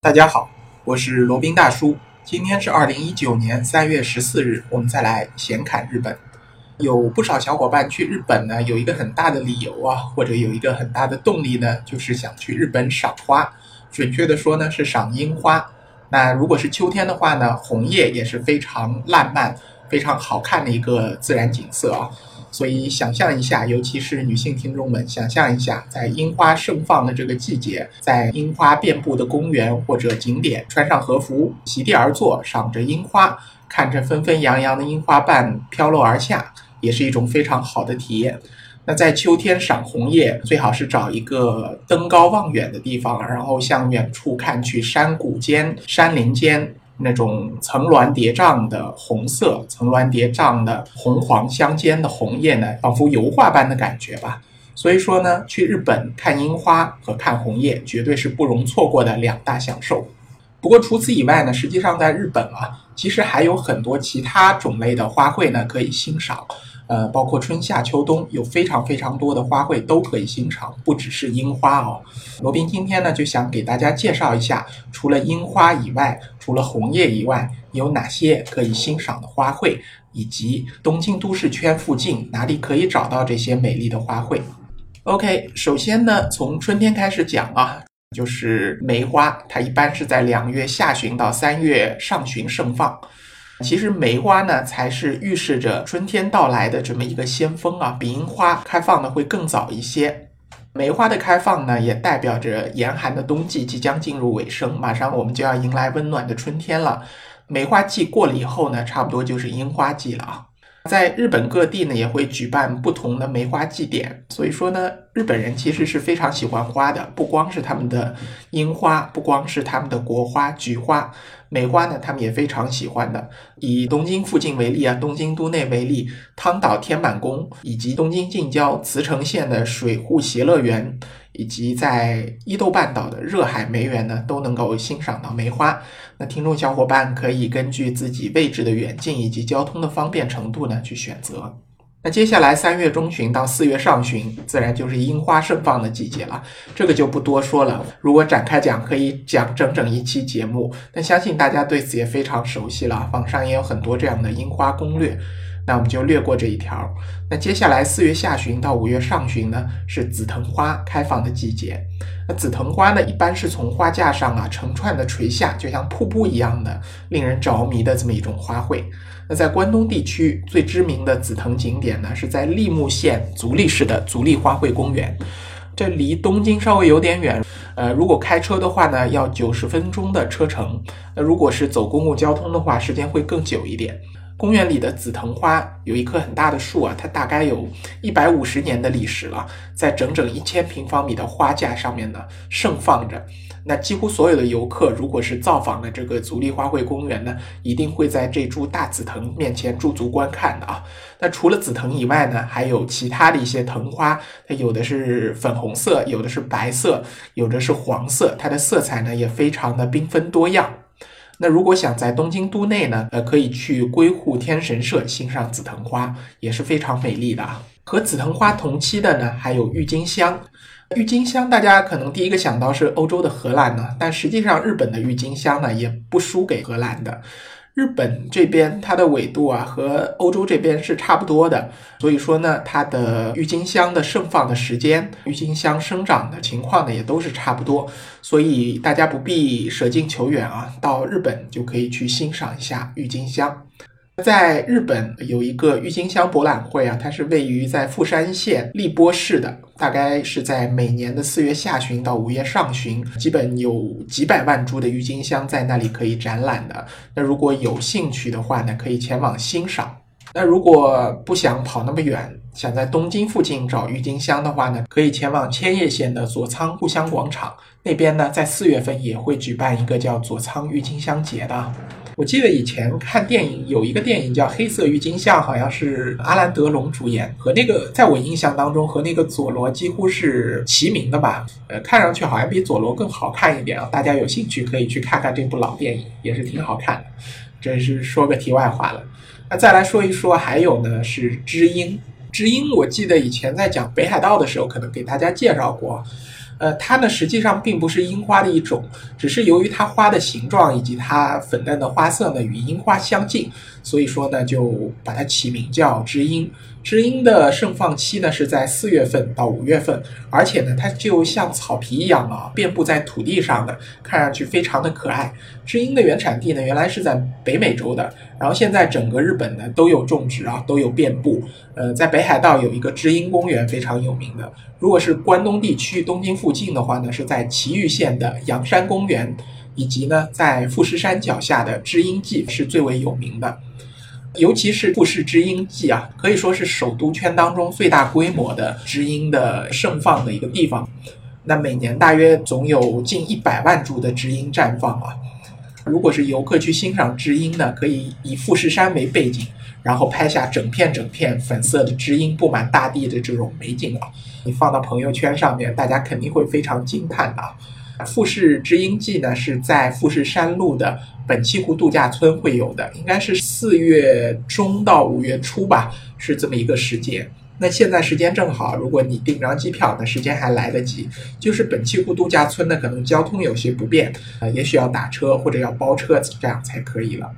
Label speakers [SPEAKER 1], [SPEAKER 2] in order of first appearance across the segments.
[SPEAKER 1] 大家好，我是罗宾大叔。今天是二零一九年三月十四日，我们再来闲侃日本。有不少小伙伴去日本呢，有一个很大的理由啊，或者有一个很大的动力呢，就是想去日本赏花。准确的说呢，是赏樱花。那如果是秋天的话呢，红叶也是非常烂漫、非常好看的一个自然景色啊。所以想象一下，尤其是女性听众们，想象一下，在樱花盛放的这个季节，在樱花遍布的公园或者景点，穿上和服，席地而坐，赏着樱花，看着纷纷扬扬的樱花瓣飘落而下，也是一种非常好的体验。那在秋天赏红叶，最好是找一个登高望远的地方，然后向远处看去，山谷间、山林间。那种层峦叠嶂的红色，层峦叠嶂的红黄相间的红叶呢，仿佛油画般的感觉吧。所以说呢，去日本看樱花和看红叶，绝对是不容错过的两大享受。不过除此以外呢，实际上在日本啊，其实还有很多其他种类的花卉呢可以欣赏。呃，包括春夏秋冬，有非常非常多的花卉都可以欣赏，不只是樱花哦。罗宾今天呢就想给大家介绍一下，除了樱花以外，除了红叶以外，有哪些可以欣赏的花卉，以及东京都市圈附近哪里可以找到这些美丽的花卉。OK，首先呢，从春天开始讲啊，就是梅花，它一般是在两月下旬到三月上旬盛放。其实梅花呢，才是预示着春天到来的这么一个先锋啊，比樱花开放的会更早一些。梅花的开放呢，也代表着严寒的冬季即将进入尾声，马上我们就要迎来温暖的春天了。梅花季过了以后呢，差不多就是樱花季了啊。在日本各地呢，也会举办不同的梅花祭典，所以说呢，日本人其实是非常喜欢花的，不光是他们的樱花，不光是他们的国花菊花。梅花呢，他们也非常喜欢的。以东京附近为例啊，东京都内为例，汤岛天满宫，以及东京近郊茨城县的水户协乐园，以及在伊豆半岛的热海梅园呢，都能够欣赏到梅花。那听众小伙伴可以根据自己位置的远近以及交通的方便程度呢，去选择。那接下来三月中旬到四月上旬，自然就是樱花盛放的季节了，这个就不多说了。如果展开讲，可以讲整整一期节目。但相信大家对此也非常熟悉了，网上也有很多这样的樱花攻略。那我们就略过这一条。那接下来四月下旬到五月上旬呢，是紫藤花开放的季节。那紫藤花呢，一般是从花架上啊成串的垂下，就像瀑布一样的，令人着迷的这么一种花卉。那在关东地区最知名的紫藤景点呢，是在立木县足利市的足利花卉公园。这离东京稍微有点远，呃，如果开车的话呢，要九十分钟的车程。那如果是走公共交通的话，时间会更久一点。公园里的紫藤花有一棵很大的树啊，它大概有一百五十年的历史了，在整整一千平方米的花架上面呢盛放着。那几乎所有的游客，如果是造访了这个足利花卉公园呢，一定会在这株大紫藤面前驻足观看的啊。那除了紫藤以外呢，还有其他的一些藤花，它有的是粉红色，有的是白色，有的是黄色，它的色彩呢也非常的缤纷多样。那如果想在东京都内呢，呃，可以去归户天神社欣赏紫藤花，也是非常美丽的。和紫藤花同期的呢，还有郁金香。郁金香大家可能第一个想到是欧洲的荷兰呢，但实际上日本的郁金香呢，也不输给荷兰的。日本这边它的纬度啊和欧洲这边是差不多的，所以说呢，它的郁金香的盛放的时间、郁金香生长的情况呢也都是差不多，所以大家不必舍近求远啊，到日本就可以去欣赏一下郁金香。在日本有一个郁金香博览会啊，它是位于在富山县立波市的，大概是在每年的四月下旬到五月上旬，基本有几百万株的郁金香在那里可以展览的。那如果有兴趣的话呢，可以前往欣赏。那如果不想跑那么远，想在东京附近找郁金香的话呢，可以前往千叶县的佐仓故乡广场那边呢，在四月份也会举办一个叫佐仓郁金香节的。我记得以前看电影有一个电影叫《黑色郁金香》，好像是阿兰德龙主演，和那个在我印象当中和那个佐罗几乎是齐名的吧？呃，看上去好像比佐罗更好看一点啊！大家有兴趣可以去看看这部老电影，也是挺好看的。真是说个题外话了。那再来说一说，还有呢是知音。知音，我记得以前在讲北海道的时候，可能给大家介绍过。呃，它呢实际上并不是樱花的一种，只是由于它花的形状以及它粉嫩的花色呢与樱花相近，所以说呢就把它起名叫知音。知音的盛放期呢是在四月份到五月份，而且呢它就像草皮一样啊，遍布在土地上的，看上去非常的可爱。知音的原产地呢原来是在北美洲的，然后现在整个日本呢都有种植啊，都有遍布。呃，在北海道有一个知音公园非常有名的，如果是关东地区东京附近的话呢，是在埼玉县的阳山公园，以及呢在富士山脚下的知音祭是最为有名的。尤其是富士知樱祭啊，可以说是首都圈当中最大规模的知樱的盛放的一个地方。那每年大约总有近一百万株的知樱绽放啊。如果是游客去欣赏知樱呢，可以以富士山为背景，然后拍下整片整片粉色的知樱布满大地的这种美景啊。你放到朋友圈上面，大家肯定会非常惊叹的啊。富士知樱季呢，是在富士山路的本栖湖度假村会有的，应该是四月中到五月初吧，是这么一个时间。那现在时间正好，如果你订张机票，那时间还来得及。就是本栖湖度假村呢，可能交通有些不便，呃，也许要打车或者要包车，这样才可以了。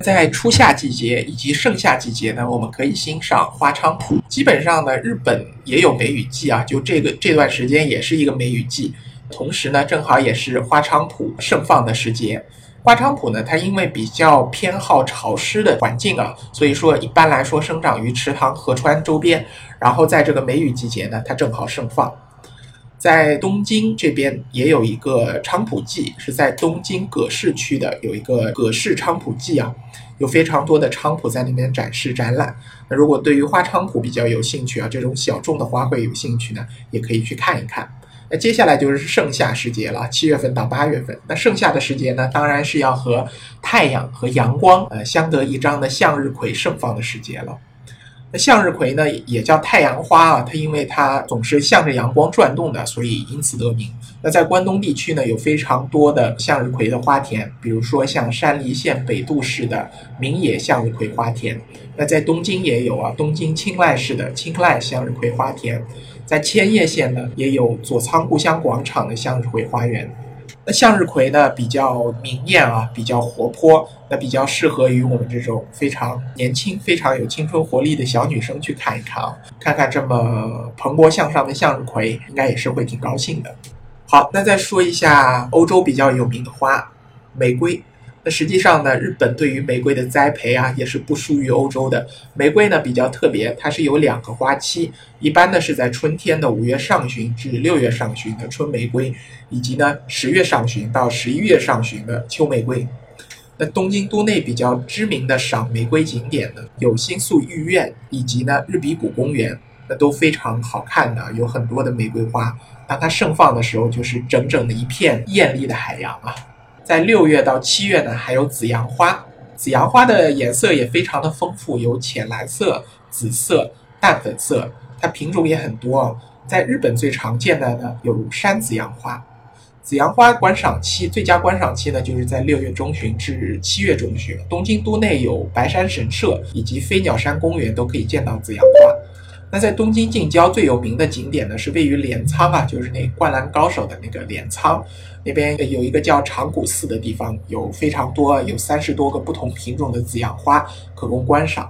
[SPEAKER 1] 在初夏季节以及盛夏季节呢，我们可以欣赏花菖蒲。基本上呢，日本也有梅雨季啊，就这个这段时间也是一个梅雨季。同时呢，正好也是花菖蒲盛放的时节。花菖蒲呢，它因为比较偏好潮湿的环境啊，所以说一般来说生长于池塘、河川周边。然后在这个梅雨季节呢，它正好盛放。在东京这边也有一个菖蒲季，是在东京葛饰区的有一个葛饰菖蒲季啊，有非常多的菖蒲在那边展示展览。那如果对于花菖蒲比较有兴趣啊，这种小众的花卉有兴趣呢，也可以去看一看。那接下来就是盛夏时节了，七月份到八月份。那盛夏的时节呢，当然是要和太阳和阳光呃相得益彰的向日葵盛放的时节了。那向日葵呢，也叫太阳花啊，它因为它总是向着阳光转动的，所以因此得名。那在关东地区呢，有非常多的向日葵的花田，比如说像山梨县北杜市的明野向日葵花田。那在东京也有啊，东京青濑市的青濑向日葵花田。在千叶县呢，也有佐仓故乡广场的向日葵花园。那向日葵呢，比较明艳啊，比较活泼，那比较适合于我们这种非常年轻、非常有青春活力的小女生去看一看啊，看看这么蓬勃向上的向日葵，应该也是会挺高兴的。好，那再说一下欧洲比较有名的花，玫瑰。那实际上呢，日本对于玫瑰的栽培啊，也是不输于欧洲的。玫瑰呢比较特别，它是有两个花期，一般呢是在春天的五月上旬至六月上旬的春玫瑰，以及呢十月上旬到十一月上旬的秋玫瑰。那东京都内比较知名的赏玫瑰景点呢，有新宿御苑以及呢日比谷公园，那都非常好看的，有很多的玫瑰花。当它盛放的时候，就是整整的一片艳丽的海洋啊。在六月到七月呢，还有紫阳花。紫阳花的颜色也非常的丰富，有浅蓝色、紫色、淡粉色，它品种也很多。在日本最常见的呢，有山紫阳花。紫阳花观赏期最佳观赏期呢，就是在六月中旬至七月中旬。东京都内有白山神社以及飞鸟山公园都可以见到紫阳花。那在东京近郊最有名的景点呢，是位于镰仓啊，就是那灌篮高手的那个镰仓，那边有一个叫长谷寺的地方，有非常多，有三十多个不同品种的紫阳花可供观赏。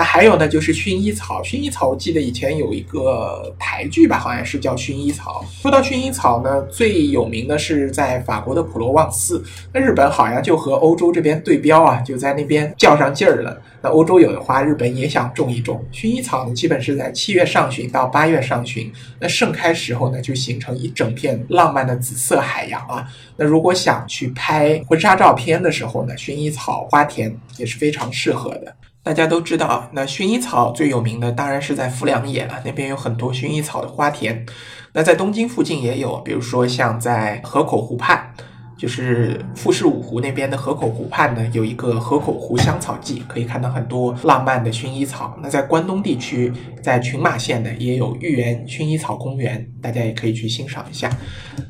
[SPEAKER 1] 那还有呢，就是薰衣草。薰衣草，我记得以前有一个台剧吧，好像是叫《薰衣草》。说到薰衣草呢，最有名的是在法国的普罗旺斯。那日本好像就和欧洲这边对标啊，就在那边较上劲儿了。那欧洲有的花，日本也想种一种薰衣草呢。基本是在七月上旬到八月上旬，那盛开时候呢，就形成一整片浪漫的紫色海洋啊。那如果想去拍婚纱照片的时候呢，薰衣草花田也是非常适合的。大家都知道啊，那薰衣草最有名的当然是在富良野了，那边有很多薰衣草的花田。那在东京附近也有，比如说像在河口湖畔。就是富士五湖那边的河口湖畔呢，有一个河口湖香草季，可以看到很多浪漫的薰衣草。那在关东地区，在群马县呢，也有豫园薰衣草公园，大家也可以去欣赏一下。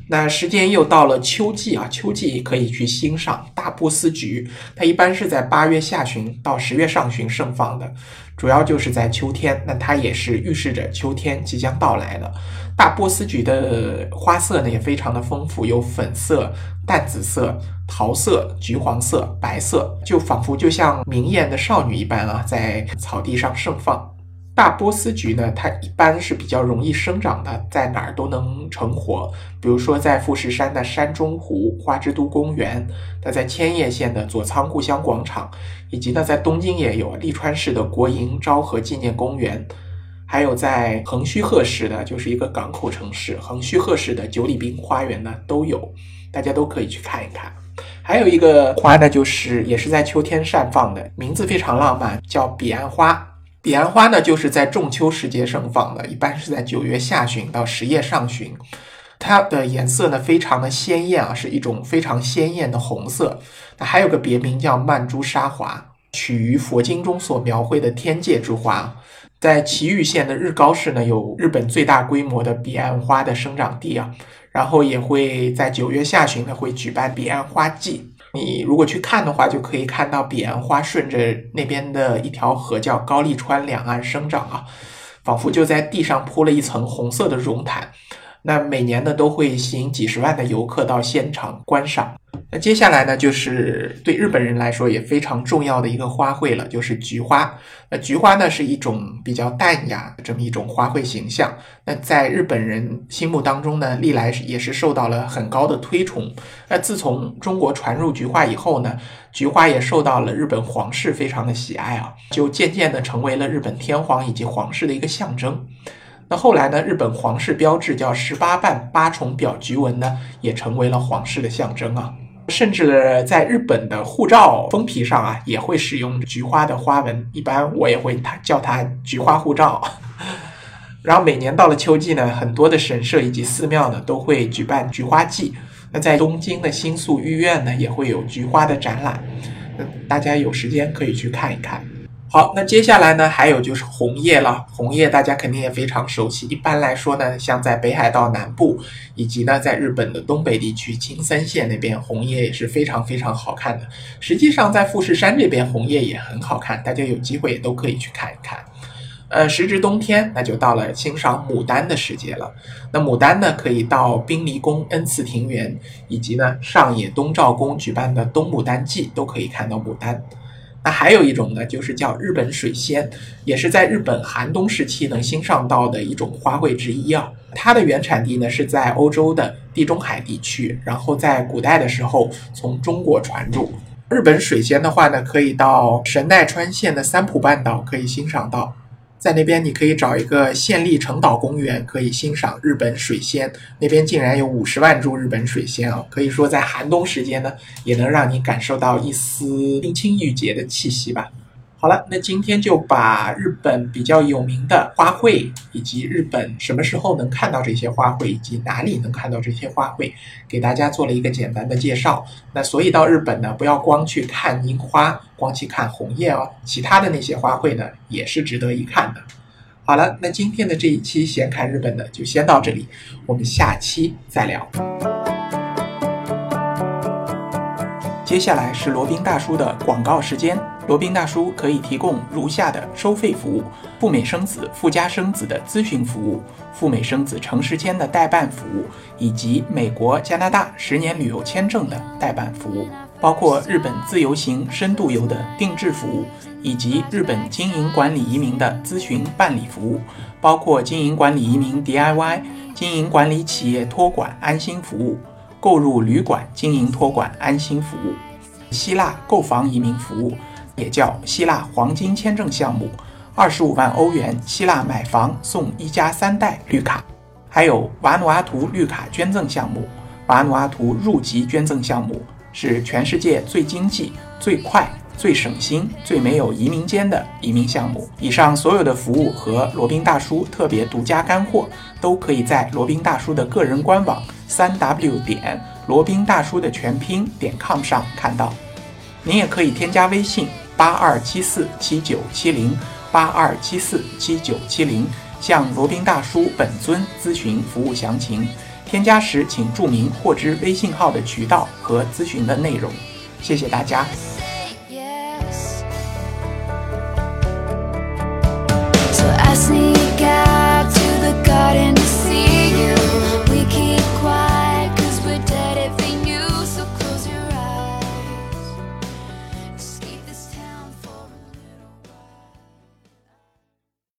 [SPEAKER 1] 那时间又到了秋季啊，秋季可以去欣赏大波斯菊，它一般是在八月下旬到十月上旬盛放的，主要就是在秋天，那它也是预示着秋天即将到来的。大波斯菊的花色呢也非常的丰富，有粉色、淡紫色、桃色、橘黄色、白色，就仿佛就像明艳的少女一般啊，在草地上盛放。大波斯菊呢，它一般是比较容易生长的，在哪儿都能成活。比如说在富士山的山中湖花之都公园，那在千叶县的佐仓故乡广场，以及呢在东京也有利川市的国营昭和纪念公园，还有在横须贺市的，就是一个港口城市横须贺市的九里滨花园呢都有，大家都可以去看一看。还有一个花呢，就是也是在秋天绽放的，名字非常浪漫，叫彼岸花。彼岸花呢，就是在仲秋时节盛放的，一般是在九月下旬到十月上旬。它的颜色呢，非常的鲜艳啊，是一种非常鲜艳的红色。那还有个别名叫曼珠沙华，取于佛经中所描绘的天界之花。在岐玉县的日高市呢，有日本最大规模的彼岸花的生长地啊。然后也会在九月下旬呢，会举办彼岸花季。你如果去看的话，就可以看到彼岸花顺着那边的一条河叫高丽川两岸生长啊，仿佛就在地上铺了一层红色的绒毯。那每年呢都会吸引几十万的游客到现场观赏。那接下来呢，就是对日本人来说也非常重要的一个花卉了，就是菊花。那菊花呢是一种比较淡雅的这么一种花卉形象。那在日本人心目当中呢，历来也是受到了很高的推崇。那自从中国传入菊花以后呢，菊花也受到了日本皇室非常的喜爱啊，就渐渐的成为了日本天皇以及皇室的一个象征。那后来呢？日本皇室标志叫十八瓣八重表菊纹呢，也成为了皇室的象征啊。甚至在日本的护照封皮上啊，也会使用菊花的花纹。一般我也会它叫它菊花护照。然后每年到了秋季呢，很多的神社以及寺庙呢，都会举办菊花祭。那在东京的新宿御苑呢，也会有菊花的展览。大家有时间可以去看一看。好，那接下来呢，还有就是红叶了。红叶大家肯定也非常熟悉。一般来说呢，像在北海道南部，以及呢在日本的东北地区青森县那边，红叶也是非常非常好看的。实际上在富士山这边，红叶也很好看，大家有机会也都可以去看一看。呃，时值冬天，那就到了欣赏牡丹的时节了。那牡丹呢，可以到冰离宫恩赐庭园，以及呢上野东照宫举办的冬牡丹季，都可以看到牡丹。那还有一种呢，就是叫日本水仙，也是在日本寒冬时期能欣赏到的一种花卉之一啊。它的原产地呢是在欧洲的地中海地区，然后在古代的时候从中国传入。日本水仙的话呢，可以到神奈川县的三浦半岛可以欣赏到。在那边，你可以找一个县立城岛公园，可以欣赏日本水仙。那边竟然有五十万株日本水仙啊！可以说，在寒冬时间呢，也能让你感受到一丝冰清玉洁的气息吧。好了，那今天就把日本比较有名的花卉，以及日本什么时候能看到这些花卉，以及哪里能看到这些花卉，给大家做了一个简单的介绍。那所以到日本呢，不要光去看樱花，光去看红叶哦，其他的那些花卉呢，也是值得一看的。好了，那今天的这一期闲侃日本的就先到这里，我们下期再聊。接下来是罗宾大叔的广告时间。罗宾大叔可以提供如下的收费服务：赴美生子、附加生子的咨询服务，赴美生子城市签的代办服务，以及美国、加拿大十年旅游签证的代办服务，包括日本自由行、深度游的定制服务，以及日本经营管理移民的咨询办理服务，包括经营管理移民 DIY、经营管理企业托管安心服务。购入旅馆经营托管安心服务，希腊购房移民服务，也叫希腊黄金签证项目，二十五万欧元希腊买房送一家三代绿卡，还有瓦努阿图绿卡捐赠项目，瓦努阿图入籍捐赠项目是全世界最经济、最快、最省心、最没有移民间的移民项目。以上所有的服务和罗宾大叔特别独家干货，都可以在罗宾大叔的个人官网。三 w 点罗宾大叔的全拼点 com 上看到，您也可以添加微信八二七四七九七零八二七四七九七零，向罗宾大叔本尊咨询服务详情。添加时请注明获知微信号的渠道和咨询的内容。谢谢大家。